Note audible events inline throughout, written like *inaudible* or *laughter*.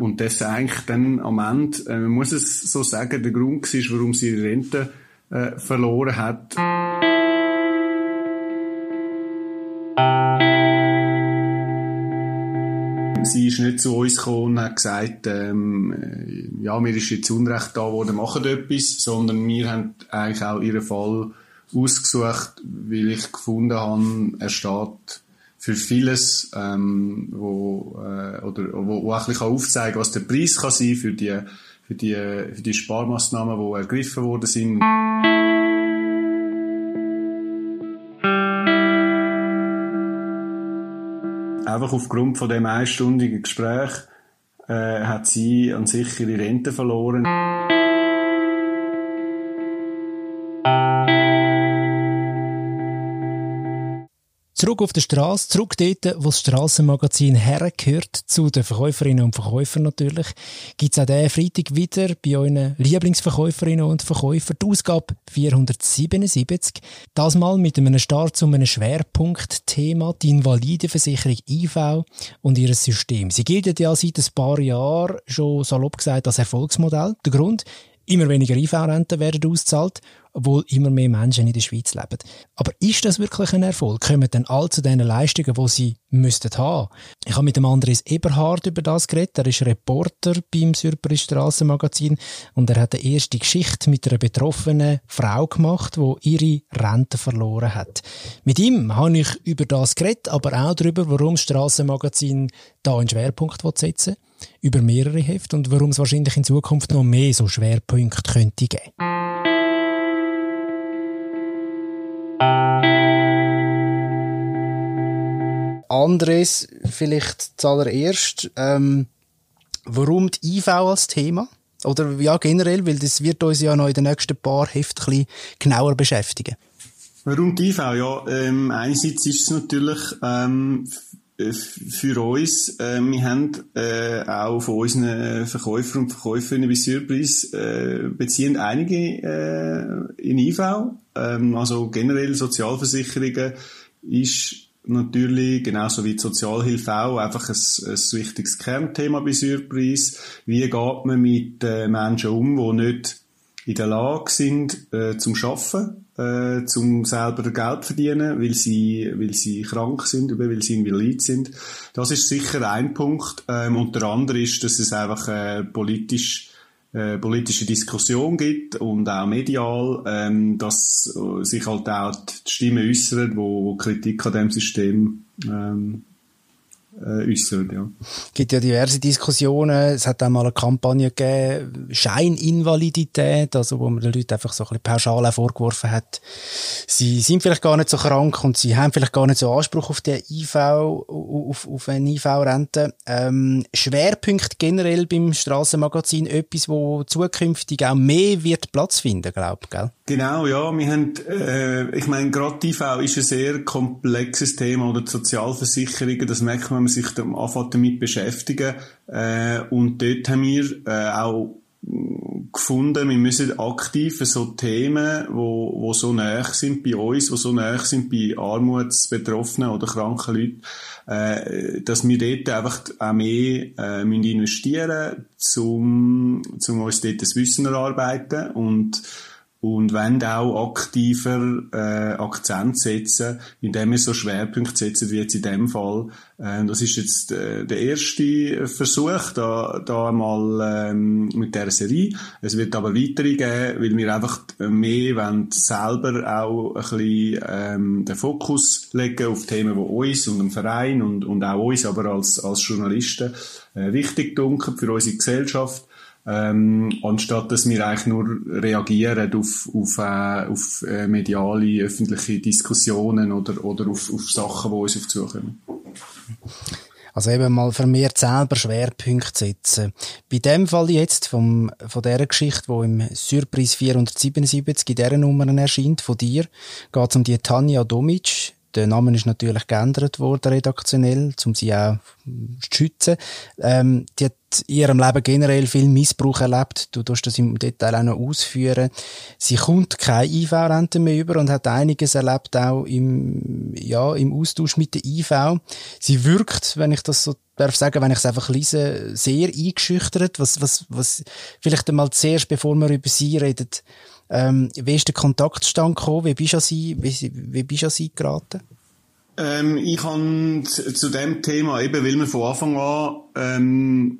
Und das eigentlich dann am Ende, äh, man muss es so sagen, der Grund war, warum sie ihre Rente äh, verloren hat. Sie ist nicht zu uns gekommen und hat gesagt, ähm, äh, ja, mir ist jetzt Unrecht da worden, machen etwas, sondern wir haben eigentlich auch ihren Fall ausgesucht, weil ich gefunden habe, er steht für vieles, ähm, wo, äh, oder, wo, wo auch ein aufzeigen was der Preis kann sein für die, für die, für die Sparmaßnahmen, die ergriffen worden sind. Einfach aufgrund von dem einstündigen Gespräch äh, hat sie an sich ihre Rente verloren. Zurück auf der Straße, zurück dort, wo das Strassenmagazin hergehört, zu den Verkäuferinnen und Verkäufern natürlich, gibt's auch diesen Freitag wieder bei euren Lieblingsverkäuferinnen und Verkäufern die Ausgabe 477. Das mal mit einem Start zu einem Schwerpunktthema, die Invalidenversicherung IV und ihr System. Sie gilt ja seit ein paar Jahren schon salopp gesagt als Erfolgsmodell. Der Grund, immer weniger IV-Renten werden ausgezahlt obwohl immer mehr Menschen in der Schweiz leben. Aber ist das wirklich ein Erfolg? Kommen dann all zu den Leistungen, die sie müssten haben? Ich habe mit dem Andres Eberhard über das geredet. Er ist Reporter beim Surprise Strassenmagazin und er hat eine erste Geschichte mit einer betroffenen Frau gemacht, die ihre Rente verloren hat. Mit ihm habe ich über das geredet, aber auch darüber, warum das Strassenmagazin da einen Schwerpunkt setzen will über mehrere Hefte und warum es wahrscheinlich in Zukunft noch mehr so Schwerpunkte könnte geben. Andres, vielleicht zuallererst, ähm, warum die IV als Thema? Oder ja, generell, weil das wird uns ja noch in den nächsten paar Heften genauer beschäftigen. Warum die IV? Ja, ähm, einerseits ist es natürlich ähm, für uns, äh, wir haben äh, auch von unseren Verkäufern und Verkäuferinnen bei Surprise äh, beziehen einige äh, in IV. Ähm, also generell Sozialversicherungen ist natürlich, genauso wie die Sozialhilfe auch, einfach ein, ein wichtiges Kernthema bei Surprise. Wie geht man mit äh, Menschen um, die nicht in der Lage sind, äh, zum Schaffen, äh, zum selber Geld verdienen, weil sie, weil sie krank sind, weil sie invalid sind. Das ist sicher ein Punkt. Ähm, und der andere ist, dass es einfach äh, politisch äh, politische Diskussion gibt und auch medial, ähm, dass äh, sich halt auch die Stimmen äußern, wo, wo Kritik an dem System ähm, äh, äußern. Ja. Es gibt ja diverse Diskussionen. Es hat auch mal eine Kampagne gegeben, Scheininvalidität, also wo man den Leuten einfach so ein bisschen pauschal vorgeworfen hat, sie sind vielleicht gar nicht so krank und sie haben vielleicht gar nicht so Anspruch auf die IV, auf, auf eine IV-Rente. Ähm, Schwerpunkt generell beim Strassenmagazin, etwas, wo zukünftig auch mehr wird Platz finden, glaube ich, gell? Genau, ja. Wir haben, äh, ich meine, gerade die IV ist ein sehr komplexes Thema oder die Sozialversicherungen, das merkt man, man sich am Anfang damit beschäftigen. Äh, und dort haben wir äh, auch gefunden, wir müssen aktiv so Themen, wo, wo so näher sind bei uns, wo so näher sind bei Armutsbetroffenen oder kranken Leuten, äh, dass wir dort einfach auch mehr äh, müssen investieren müssen, um, um uns dort das Wissen erarbeiten und und wenn auch aktiver äh, Akzent setzen, indem wir so Schwerpunkte setzen wie jetzt in dem Fall. Äh, das ist jetzt äh, der erste Versuch da, da mal ähm, mit der Serie. Es wird aber weitere geben, weil wir einfach mehr wollen selber auch ein bisschen ähm, den Fokus legen auf Themen, die uns und dem Verein und, und auch uns, aber als, als Journalisten äh, wichtig dunkel für unsere Gesellschaft ähm, anstatt dass wir eigentlich nur reagieren auf, auf, äh, auf äh, mediale, öffentliche Diskussionen oder, oder auf, auf Sachen, die uns auf zukommen. Also eben mal vermehrt selber Schwerpunkte setzen. Bei dem Fall jetzt vom, von dieser Geschichte, wo im Surprise 477 in dieser Nummer erscheint, von dir, geht es um die Tanja Domic. Der Name ist natürlich geändert worden, redaktionell, um sie auch zu schützen. Ähm, die hat in ihrem Leben generell viel Missbrauch erlebt. Du tust das im Detail auch noch ausführen. Sie kommt keine IV-Rente mehr über und hat einiges erlebt auch im, ja, im Austausch mit der IV. Sie wirkt, wenn ich das so darf sagen, wenn ich es einfach lese, sehr eingeschüchtert. Was, was, was, vielleicht einmal zuerst, bevor wir über sie reden, ähm, wie ist der Kontaktstand gekommen? Wie bist du an sie, wie, wie bist du an sie geraten? Ähm, ich habe zu dem Thema, eben weil wir von Anfang an ähm,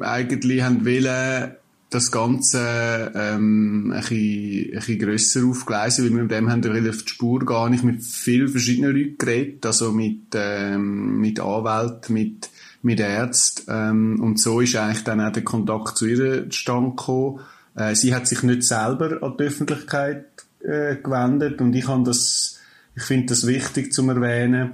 eigentlich haben wollen, das Ganze ähm, ein, bisschen, grösser aufgleisen, weil wir mit dem haben wir auf die Spur gar nicht mit vielen verschiedenen Leuten geredet, also mit, ähm, mit Anwälten, mit, mit Ärzten ähm, und so ist eigentlich dann auch der Kontakt zu ihr zustande gekommen. Äh, sie hat sich nicht selber an die Öffentlichkeit äh, gewendet und ich ich finde das wichtig zu erwähnen,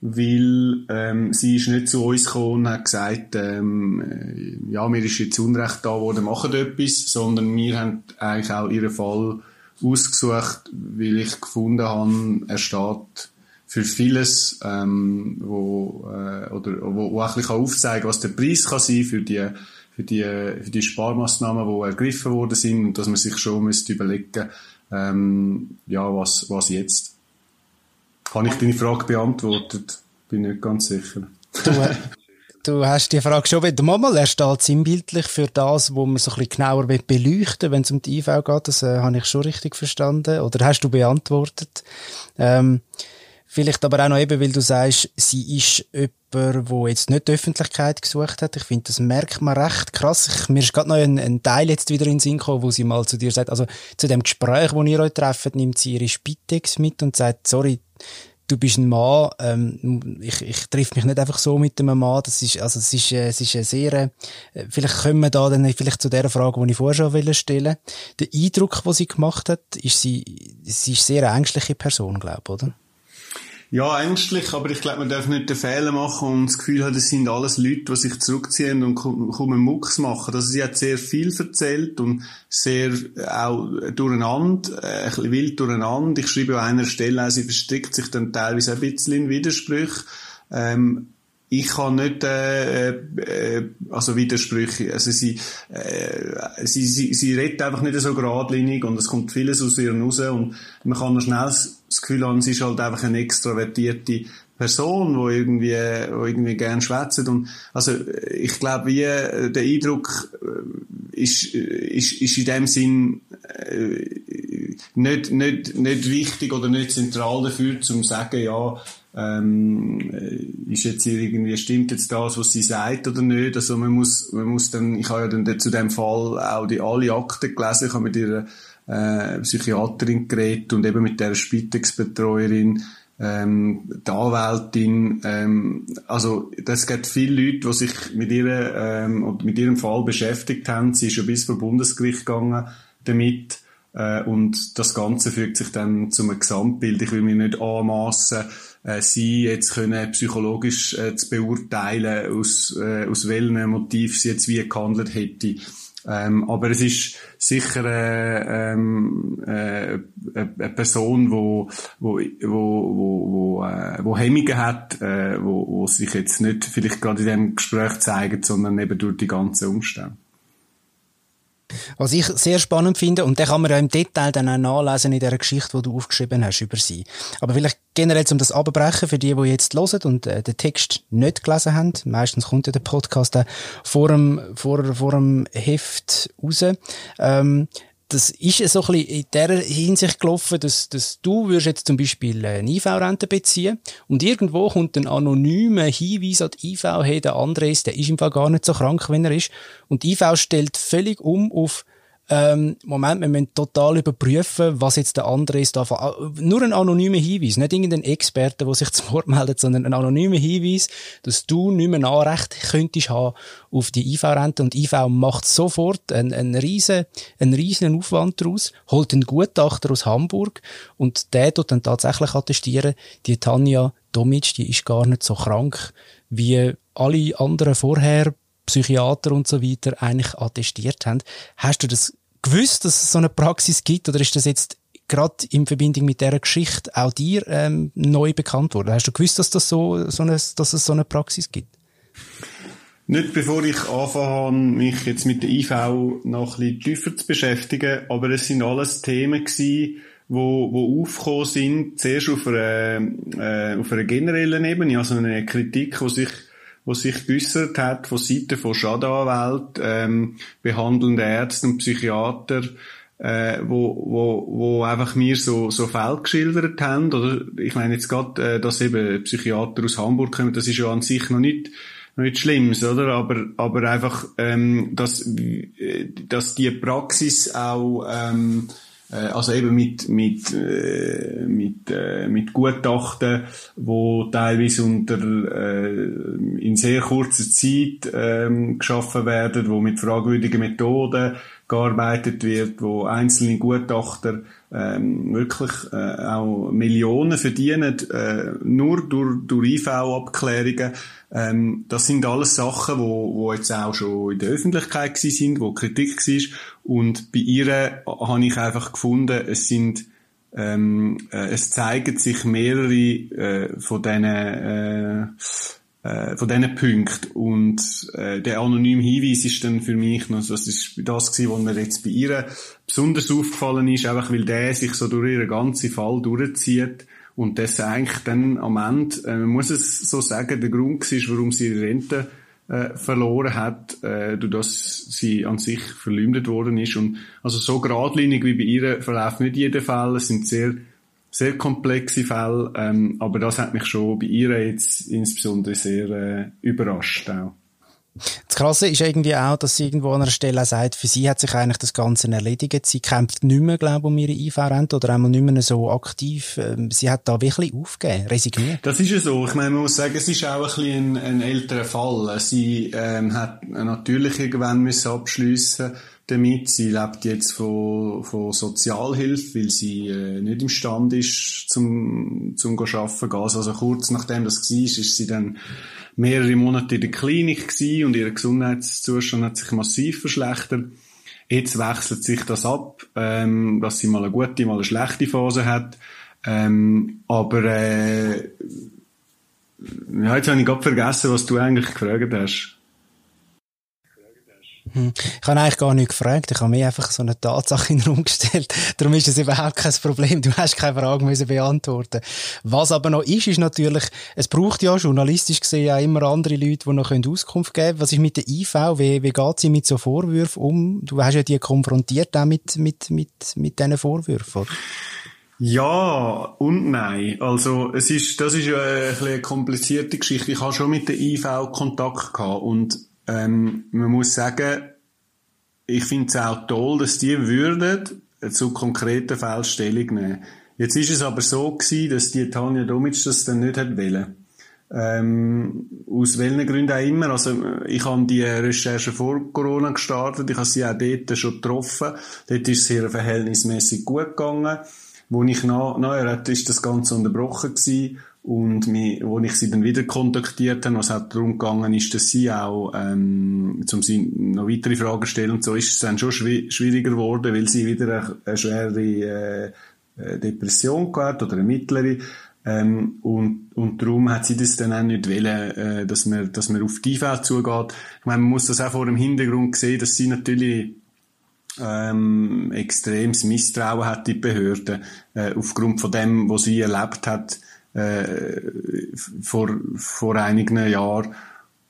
weil ähm, sie ist nicht zu uns gekommen und hat gesagt, ähm, äh, ja, mir ist jetzt Unrecht da worden, machen etwas, sondern wir haben eigentlich auch ihren Fall ausgesucht, weil ich gefunden habe, er steht für vieles, ähm, wo, äh, oder, wo, wo auch ein bisschen aufzeigen was der Preis kann sein für die, für die, für die Sparmaßnahmen, die ergriffen worden sind und dass man sich schon müsste überlegen, ähm, ja, was, was jetzt. Habe ich deine Frage beantwortet? Bin nicht ganz sicher. Du, du hast die Frage schon wieder mal, er steht sinnbildlich für das, wo man so ein bisschen genauer beleuchten wenn es um die IV geht. Das äh, habe ich schon richtig verstanden. Oder hast du beantwortet? Ähm, vielleicht aber auch noch eben, weil du sagst, sie ist jemand, wo jetzt nicht die Öffentlichkeit gesucht hat. Ich finde, das merkt man recht krass. Ich, mir ist gerade noch ein, ein, Teil jetzt wieder in den Sinn gekommen, wo sie mal zu dir sagt, also zu dem Gespräch, wo ihr euch trefft, nimmt sie ihre Spitex mit und sagt, sorry, du bist ein Mann, ähm, ich, ich triff mich nicht einfach so mit einem Mann, das ist, also es ist, äh, es ist eine sehr, äh, vielleicht kommen wir da dann vielleicht zu der Frage, die ich vorher schon stellen Der Eindruck, den sie gemacht hat, ist sie, sie ist sehr eine ängstliche Person, glaube ich, oder? Ja, ängstlich, aber ich glaube, man darf nicht den Fehler machen und das Gefühl haben, es sind alles Leute, die sich zurückziehen und kommen Mucks machen. Also sie hat sehr viel erzählt und sehr auch durcheinander, äh, ein bisschen wild durcheinander. Ich schreibe an einer Stelle sie verstrickt sich dann teilweise ein bisschen in Widersprüche. Ähm, ich kann nicht äh, äh, also Widersprüche also sie, äh, sie sie sie redet einfach nicht so geradlinig und es kommt vieles aus ihr raus und man kann schnell das Gefühl haben, sie ist halt einfach eine extrovertierte Person, wo irgendwie, wo irgendwie gern schwätzt und also ich glaube, wie äh, der Eindruck äh, ist, ist, ist in dem Sinn äh, nicht, nicht, nicht wichtig oder nicht zentral dafür, zum sagen, ja, ähm, ist jetzt irgendwie, stimmt jetzt das, was sie sagt oder nicht? Also man muss, man muss dann, ich habe ja dann zu dem Fall auch die alle Akten gelesen, ich habe mit ihrer äh, Psychiaterin geredet und eben mit der Spitex-Betreuerin, ähm, die Anwältin, ähm, also das gibt viele Leute, die sich mit ihr ähm, mit ihrem Fall beschäftigt haben. Sie ist schon bis vor Bundesgericht gegangen damit äh, und das Ganze fügt sich dann zu einem Gesamtbild. Ich will mir nicht anmassen, äh, sie jetzt können psychologisch äh, zu beurteilen, aus, äh, aus welchem Motiv sie jetzt wie gehandelt hätte. Ähm, aber es ist sicher äh, ähm, äh, eine Person, wo wo wo wo, wo, äh, wo Hemmungen hat, äh, wo, wo sich jetzt nicht vielleicht gerade in dem Gespräch zeigt, sondern eben durch die ganzen Umstände. Was ich sehr spannend finde, und den kann man ja im Detail dann auch nachlesen in der Geschichte, die du aufgeschrieben hast über sie. Aber vielleicht generell zum das abbrechen für die, die jetzt hören und äh, den Text nicht gelesen haben. Meistens kommt ja der Podcast auch vor dem, vor, vor dem Heft raus. Ähm, das ist so ein bisschen in der Hinsicht gelaufen, dass, dass du würdest jetzt zum Beispiel eine IV-Rente beziehen und irgendwo kommt ein anonymer Hinweis an die IV, hey, der Andres, der ist im Fall gar nicht so krank, wenn er ist. Und die IV stellt völlig um auf ähm, Moment, wir müssen total überprüfen, was jetzt der andere ist. Da nur ein anonymer Hinweis, nicht irgendein Experte, der sich *laughs* zum Wort meldet, sondern ein anonymer Hinweis, dass du nicht mehr Anrecht könntest haben auf die IV-Rente. Und IV macht sofort einen, einen riesen, einen riesen Aufwand daraus, holt einen Gutachter aus Hamburg und der tut dann tatsächlich attestieren, die Tanja Domic, die ist gar nicht so krank, wie alle anderen vorher Psychiater und so weiter eigentlich attestiert haben. Hast du das gewusst, dass es so eine Praxis gibt oder ist das jetzt gerade in Verbindung mit dieser Geschichte auch dir ähm, neu bekannt worden? Hast du gewusst, dass, das so, so eine, dass es so eine Praxis gibt? Nicht bevor ich anfange, mich jetzt mit der IV noch ein bisschen tiefer zu beschäftigen, aber es sind alles Themen gewesen, wo, wo aufgekommen sind, zuerst auf einer, äh, auf einer generellen Ebene, also eine Kritik, die sich wo sich geäussert hat von Seiten von Schadenanwälten, ähm, behandelnden Ärzten und Psychiater, äh, wo, wo, wo einfach mir so, so Fälle geschildert haben. Oder ich meine jetzt gerade, äh, dass eben Psychiater aus Hamburg kommen, das ist ja an sich noch nicht noch nicht Schlimmes, oder? Aber, aber einfach, ähm, dass, äh, dass die Praxis auch, ähm, äh, also eben mit, mit, äh, mit, äh, mit Gutachten, wo teilweise unter, äh, in sehr kurzer Zeit ähm, geschaffen werden, wo mit fragwürdigen Methoden gearbeitet wird, wo einzelne Gutachter ähm, wirklich äh, auch Millionen verdienen, äh, nur durch, durch IV-Abklärungen. Ähm, das sind alles Sachen, wo, wo jetzt auch schon in der Öffentlichkeit sind, wo Kritik war. Und bei ihr habe ich einfach gefunden, es sind ähm, äh, es zeigen sich mehrere äh, von diesen äh, äh, von diesen Punkten. Und äh, der anonyme Hinweis ist dann für mich noch, das ist das gewesen, was mir jetzt bei ihr besonders aufgefallen ist, einfach weil der sich so durch ihren ganzen Fall durchzieht und das eigentlich dann am Ende, äh, man muss es so sagen, der Grund war, warum sie Rente äh, verloren hat, äh, durch das sie an sich verleumdet worden ist. Und also so geradlinig wie bei ihr verläuft nicht jeder Fall. Es sind sehr sehr komplexe Fälle, ähm, aber das hat mich schon bei ihr jetzt insbesondere sehr äh, überrascht auch. Das Krasse ist irgendwie auch, dass sie irgendwo an einer Stelle auch sagt, für sie hat sich eigentlich das Ganze erledigt. Sie kämpft nicht mehr, glaube ich, um ihre IV-Rente oder einmal nicht mehr so aktiv. Ähm, sie hat da wirklich aufgegeben, resigniert. Das ist ja so. Ich meine, man muss sagen, es ist auch ein bisschen ein, ein älterer Fall. Sie ähm, hat natürlich irgendwann müssen abschliessen damit. Sie lebt jetzt von, von Sozialhilfe, weil sie äh, nicht imstande ist, zum, zum arbeiten gehen. Also kurz nachdem das war, ist sie dann mehrere Monate in der Klinik gewesen und ihr Gesundheitszustand hat sich massiv verschlechtert. Jetzt wechselt sich das ab, ähm, dass sie mal eine gute, mal eine schlechte Phase hat. Ähm, aber äh, ja, jetzt habe ich gerade vergessen, was du eigentlich gefragt hast. Hm. Ich habe eigentlich gar nicht gefragt. Ich habe mir einfach so eine Tatsache in den Raum gestellt. *laughs* Darum ist es überhaupt kein Problem. Du hast keine Frage müssen beantworten. Was aber noch ist, ist natürlich, es braucht ja journalistisch gesehen auch immer andere Leute, die noch Auskunft geben können. Was ist mit der IV? Wie, wie geht sie mit so Vorwürfen um? Du hast ja die konfrontiert auch mit, mit, mit, mit diesen Vorwürfen, oder? Ja und nein. Also es ist, das ist ja eine, eine komplizierte Geschichte. Ich habe schon mit der IV Kontakt gehabt und ähm, man muss sagen, ich finde es auch toll, dass die würden zu konkreten Fällen Stellung nehmen. Jetzt ist es aber so gewesen, dass die Tanja Domic das dann nicht hat wollen. Ähm, aus welchen Gründen auch immer. Also, ich habe die Recherche vor Corona gestartet. Ich habe sie auch dort schon getroffen. Dort ist es ihr verhältnismäßig gut gegangen. Wo ich nach, nachher ist das Ganze unterbrochen gewesen. Und mich, wo ich sie dann wieder kontaktiert habe, was auch darum gegangen ist, dass sie auch, ähm, zum sie noch weitere Fragen stellen und so, ist es dann schon schwi schwieriger geworden, weil sie wieder eine, eine schwere äh, äh, Depression gehabt oder eine mittlere. Ähm, und, und darum hat sie das dann auch nicht wollen, äh, dass man, dass man auf die IV zugeht. Ich meine, man muss das auch vor dem Hintergrund sehen, dass sie natürlich ähm, extremes Misstrauen hat, die Behörden, äh, aufgrund von dem, was sie erlebt hat, äh, vor, vor einigen Jahren.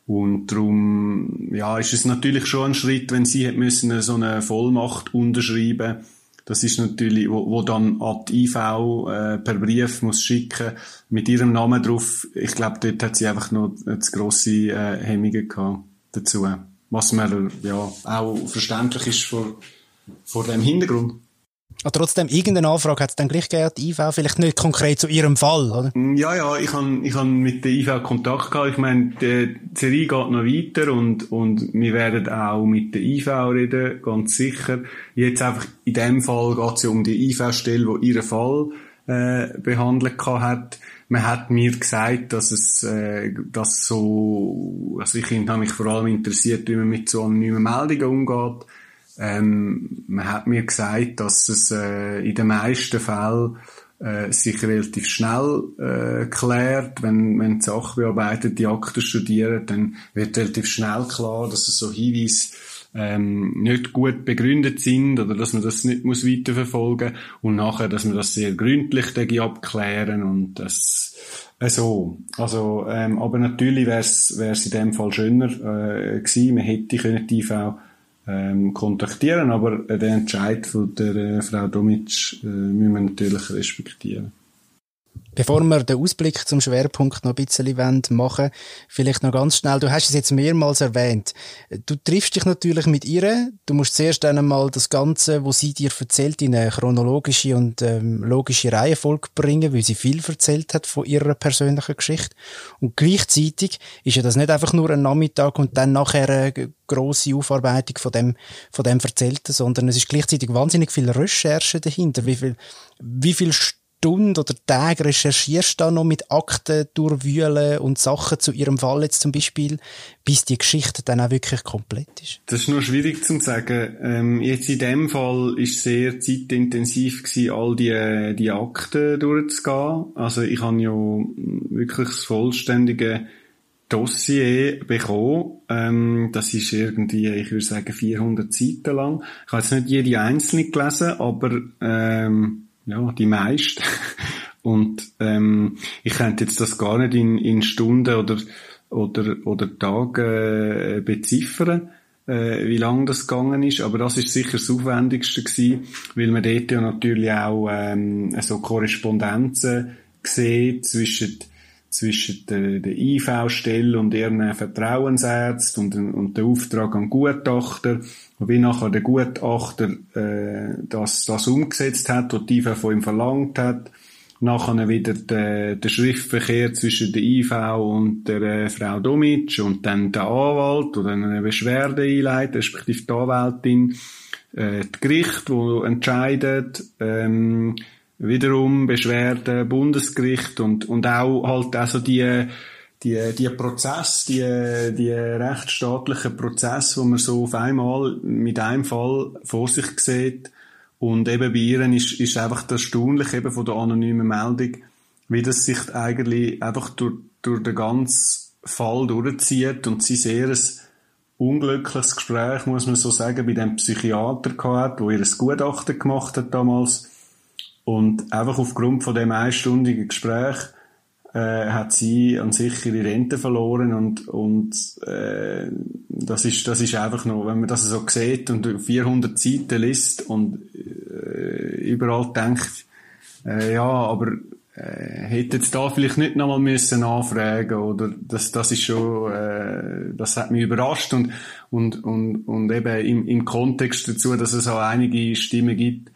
Und darum, ja, ist es natürlich schon ein Schritt, wenn sie hat müssen so eine Vollmacht unterschreiben. Das ist natürlich, wo, wo dann an die IV äh, per Brief muss schicken mit ihrem Namen drauf. Ich glaube, dort hat sie einfach noch zu grosse äh, Hemmungen gehabt dazu. Was mir ja auch verständlich ist vor, vor dem Hintergrund. Aber trotzdem, irgendeine Anfrage hat es dann gleich gegeben, die IV, vielleicht nicht konkret zu Ihrem Fall, oder? Mm, ja, ja, ich habe ich hab mit der IV Kontakt gehabt. Ich meine, die Serie geht noch weiter und, und wir werden auch mit der IV reden, ganz sicher. Jetzt einfach, in dem Fall geht es ja um die IV-Stelle, die ihren Fall äh, behandelt hat. Man hat mir gesagt, dass es äh, dass so, also ich habe mich vor allem interessiert, wie man mit so anonymen Meldungen umgeht ähm, man hat mir gesagt, dass es äh, in den meisten Fällen äh, sich relativ schnell äh, klärt, wenn, wenn die Sachbearbeiter die Akten studieren, dann wird relativ schnell klar, dass es so Hinweise ähm, nicht gut begründet sind oder dass man das nicht muss weiterverfolgen und nachher, dass man das sehr gründlich abklären und das äh, so. Also, ähm, aber natürlich wäre es in dem Fall schöner äh, gewesen, man hätte können die IV ähm, kontaktieren, aber den Entscheid von der äh, Frau Domitsch äh, müssen wir natürlich respektieren. Bevor wir den Ausblick zum Schwerpunkt noch ein bisschen machen vielleicht noch ganz schnell, du hast es jetzt mehrmals erwähnt, du triffst dich natürlich mit ihr, du musst zuerst einmal das Ganze, was sie dir erzählt, in eine chronologische und ähm, logische Reihenfolge bringen, weil sie viel erzählt hat von ihrer persönlichen Geschichte. Und gleichzeitig ist ja das nicht einfach nur ein Nachmittag und dann nachher eine grosse Aufarbeitung von dem, von dem Erzählten, sondern es ist gleichzeitig wahnsinnig viel Recherche dahinter, wie viel, wie viel Stunden oder Tage recherchierst da noch mit Akten durchwühlen und Sachen zu ihrem Fall jetzt zum Beispiel, bis die Geschichte dann auch wirklich komplett ist? Das ist nur schwierig zu sagen. Ähm, jetzt in dem Fall ist sehr zeitintensiv gewesen, all die, die Akten durchzugehen. Also ich habe ja wirklich das vollständige Dossier bekommen. Ähm, das ist irgendwie, ich würde sagen, 400 Seiten lang. Ich habe jetzt nicht jede einzelne gelesen, aber ähm, ja, die meisten. *laughs* Und ähm, ich könnte jetzt das gar nicht in, in Stunden oder oder oder Tage äh, beziffern, äh, wie lang das gegangen ist. Aber das ist sicher das Aufwendigste gewesen, weil man dort ja natürlich auch ähm, so Korrespondenzen sieht zwischen zwischen der, der IV-Stelle und ihren Vertrauensärzten und, und der Auftrag an Gutachter wie nachher der Gutachter äh, das, das umgesetzt hat, was die IV von ihm verlangt hat. Nachher wieder der, der Schriftverkehr zwischen der IV und der äh, Frau Domitsch und dann der Anwalt, der eine Beschwerde einleitet, respektive die Anwältin, äh, das Gericht, wo entscheidet, ähm, wiederum Beschwerde, Bundesgericht und, und auch halt also die die, die Prozess, die, die rechtsstaatlichen Prozess, wo man so auf einmal mit einem Fall vor sich sieht. Und eben bei ihr ist, ist einfach das Erstaunliche eben von der anonymen Meldung, wie das sich eigentlich einfach durch, durch den ganzen Fall durchzieht und sie sehr ein unglückliches Gespräch, muss man so sagen, bei dem Psychiater gehabt, wo ihr ein Gutachten gemacht hat damals. Und einfach aufgrund von dem einstündigen Gespräch äh, hat sie an sich ihre Rente verloren und und äh, das ist das ist einfach noch, wenn man das so sieht und 400 Seiten liest und äh, überall denkt, äh, ja, aber äh, hätte jetzt da vielleicht nicht nochmal müssen nachfragen oder das das ist schon äh, das hat mich überrascht und und und und eben im, im Kontext dazu, dass es auch einige Stimmen gibt,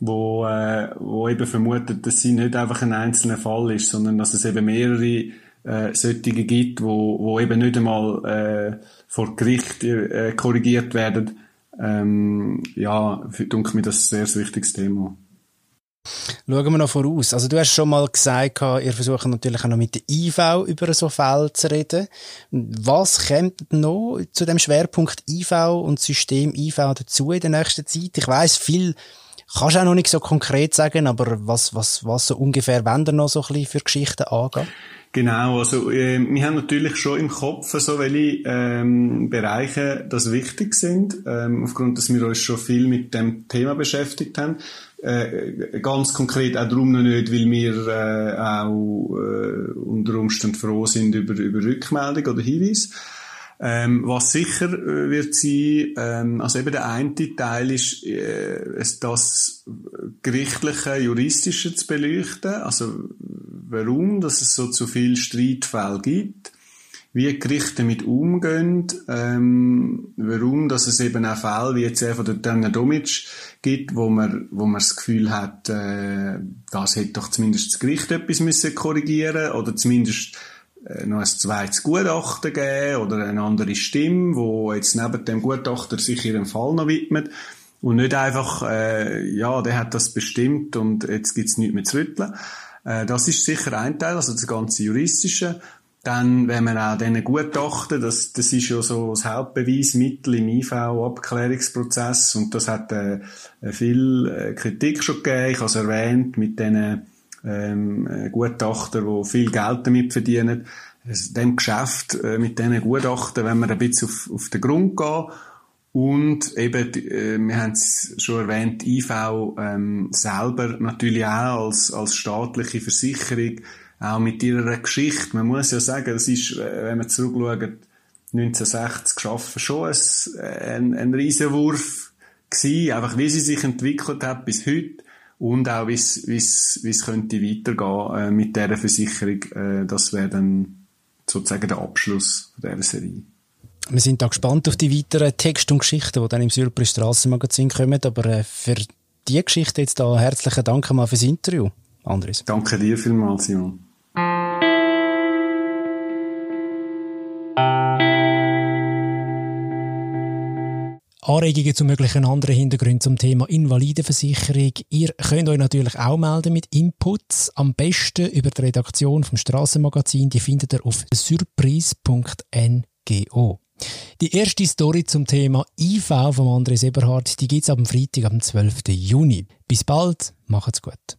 wo, äh, wo eben vermutet, dass sie nicht einfach ein einzelner Fall ist, sondern dass es eben mehrere äh, solche gibt, wo, wo eben nicht einmal äh, vor Gericht äh, korrigiert werden. Ähm, ja, für denke mir das ein sehr wichtiges Thema. Schauen wir noch voraus. Also du hast schon mal gesagt, ihr versucht natürlich auch noch mit der IV über so Fälle zu reden. Was kommt noch zu dem Schwerpunkt IV und System IV dazu in der nächsten Zeit? Ich weiß viel Kannst du auch noch nicht so konkret sagen, aber was, was, was so ungefähr, wenn da noch so ein bisschen für Geschichten angehen? Genau, also äh, wir haben natürlich schon im Kopf so welche ähm, Bereiche, das wichtig sind, ähm, aufgrund, dass wir uns schon viel mit dem Thema beschäftigt haben. Äh, ganz konkret auch darum noch nicht, weil wir äh, auch äh, unter Umständen froh sind über, über Rückmeldung oder Hinweis. Ähm, was sicher äh, wird sein, ähm, also eben der eine Teil ist, äh, das gerichtliche, juristische zu beleuchten, also warum, dass es so zu viel Streitfälle gibt, wie Gerichte damit umgehen, ähm, warum, dass es eben auch Fälle wie jetzt von der Dana Domic gibt, wo man, wo man das Gefühl hat, äh, das hätte doch zumindest das Gericht etwas müssen korrigieren oder zumindest noch ein zweites Gutachten geben oder eine andere Stimme, wo jetzt neben dem Gutachter sich ihrem Fall noch widmet und nicht einfach, äh, ja, der hat das bestimmt und jetzt gibt's nichts mehr zu rütteln. Äh, das ist sicher ein Teil, also das ganze Juristische. Dann, wenn man auch diesen Gutachten, das, das ist ja so das Hauptbeweismittel im IV-Abklärungsprozess und das hat äh, viel äh, Kritik schon gegeben. Ich habe es erwähnt, mit diesen ähm, Gutachter, die viel Geld damit verdienen. Dem Geschäft äh, mit diesen Gutachten, wenn man ein bisschen auf, auf den Grund gehen und eben, äh, wir haben es schon erwähnt, IV ähm, selber natürlich auch als, als staatliche Versicherung, auch mit ihrer Geschichte. Man muss ja sagen, das ist, äh, wenn man zurückschaut, 1960 geschaffen schon ein, ein, ein Riesenwurf gewesen, einfach wie sie sich entwickelt hat bis heute und auch wie es, könnte weitergehen äh, mit dieser Versicherung. Äh, das wäre dann sozusagen der Abschluss dieser Serie. Wir sind da gespannt auf die weiteren Texte und Geschichten, die dann im Surprise Strassenmagazin kommen. Aber äh, für die Geschichte jetzt da herzlichen Dank mal fürs Interview, Andres. Danke dir vielmals, Simon. Anregungen zu möglichen anderen Hintergründen zum Thema Invalidenversicherung. Ihr könnt euch natürlich auch melden mit Inputs. Am besten über die Redaktion vom Strassenmagazin. Die findet ihr auf surprise.ngo. Die erste Story zum Thema IV von Andres Eberhard, die gibt's am Freitag, am 12. Juni. Bis bald, macht's gut.